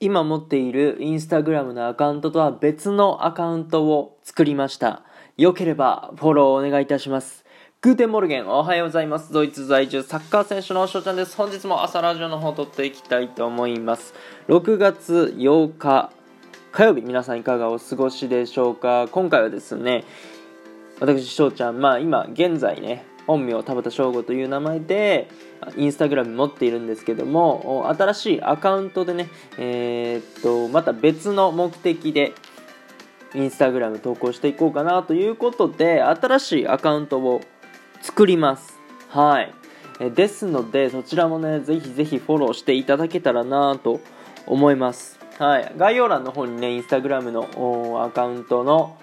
今持っているインスタグラムのアカウントとは別のアカウントを作りました。よければフォローお願いいたします。 Guten Morgen おはようございます。ドイツ在住サッカー選手の翔ちゃんです。本日も朝ラジオの方を撮っていきたいと思います。6月8日火曜日、皆さんいかがお過ごしでしょうか今回はですね、私翔ちゃん、まあ今現在ね、本名田畑翔吾という名前でインスタグラム持っているんですけども新しいアカウントでね、えー、っとまた別の目的でインスタグラム投稿していこうかなということで新しいアカウントを作ります。はい。ですのでそちらもねぜひぜひフォローしていただけたらなと思います。はい。概要欄の方にねインスタグラムのアカウントの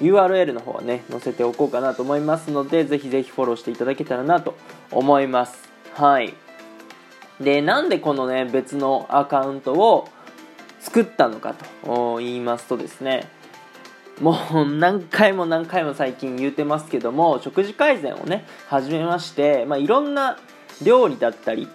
URL の方はね載せておこうかなと思いますのでぜひぜひフォローしていただけたらなと思います。はい。でなんでこのね別のアカウントを作ったのかと言いますとですねもう何回も何回も最近言うてますけども食事改善をね始めまして、まあ、いろんな料理だったり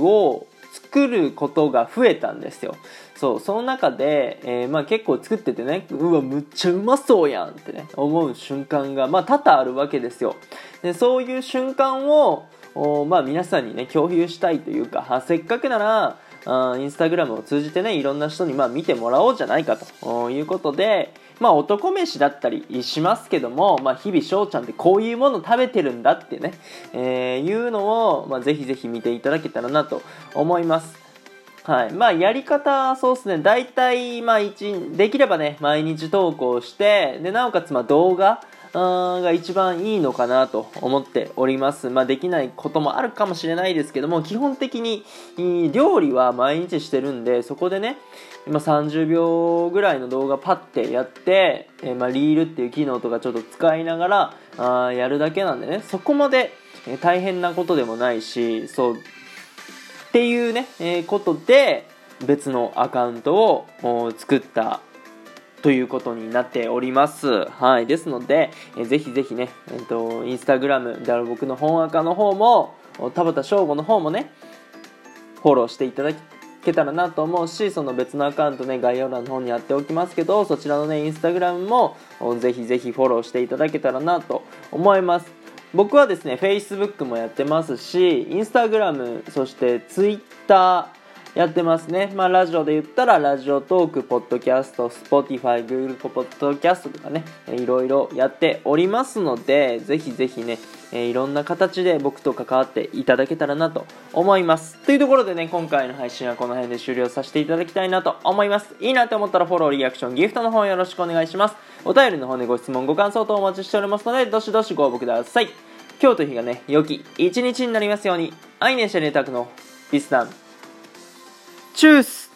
を作ることが増えたんですよ。そうその中で、えー、まあ、結構作っててねうわむっちゃうまそうやんってね思う瞬間が、まあ、多々あるわけですよ。でそういう瞬間をまあ、皆さんにね共有したいというかせっかくならインスタグラムを通じてねいろんな人にま見てもらおうじゃないかということで、まあ、男飯だったりしますけども、まあ、日々翔ちゃんってこういうもの食べてるんだってね、えー、いうのを、まあ、ぜひぜひ見ていただけたらなと思いますはい。まあ、やり方、そうですね。大体、まあ、一、できればね、毎日投稿して、で、なおかつ、まあ、動画、が一番いいのかなと思っております。まあ、できないこともあるかもしれないですけども、基本的に料理は毎日してるんで、そこでね、今30秒ぐらいの動画パッてやって、え、まあ、リールっていう機能とかちょっと使いながらあやるだけなんでね、そこまで大変なことでもないし、そう、っていうね、え、ことで別のアカウントを作ったということになっております。はい。ですので、えー、ぜひぜひね、えっ、ー、と、インスタグラムである僕の本アカの方も、田畑翔吾の方もね、フォローしていただけたらなと思うし、その別のアカウントね、概要欄の方にやっておきますけど、そちらのね、インスタグラムも、ぜひぜひフォローしていただけたらなと思います。僕はですね、Facebook もやってますし、Instagram、そして Twitter、やってますね。まあ、ラジオで言ったら、ラジオトーク、ポッドキャスト、Spotify、Google ポッドキャストとかね、いろいろやっておりますので、ぜひぜひね、えいろんな形で僕と関わっていただけたらなと思います。というところでね、今回の配信はこの辺で終了させていただきたいなと思います。いいなと思ったらフォロー、リアクション、ギフトの方よろしくお願いします。お便りの方でご質問、ご感想等お待ちしておりますので、どしどしご応募ください。今日という日がね、良き一日になりますように、アイネシャネタクのビスタン。チュース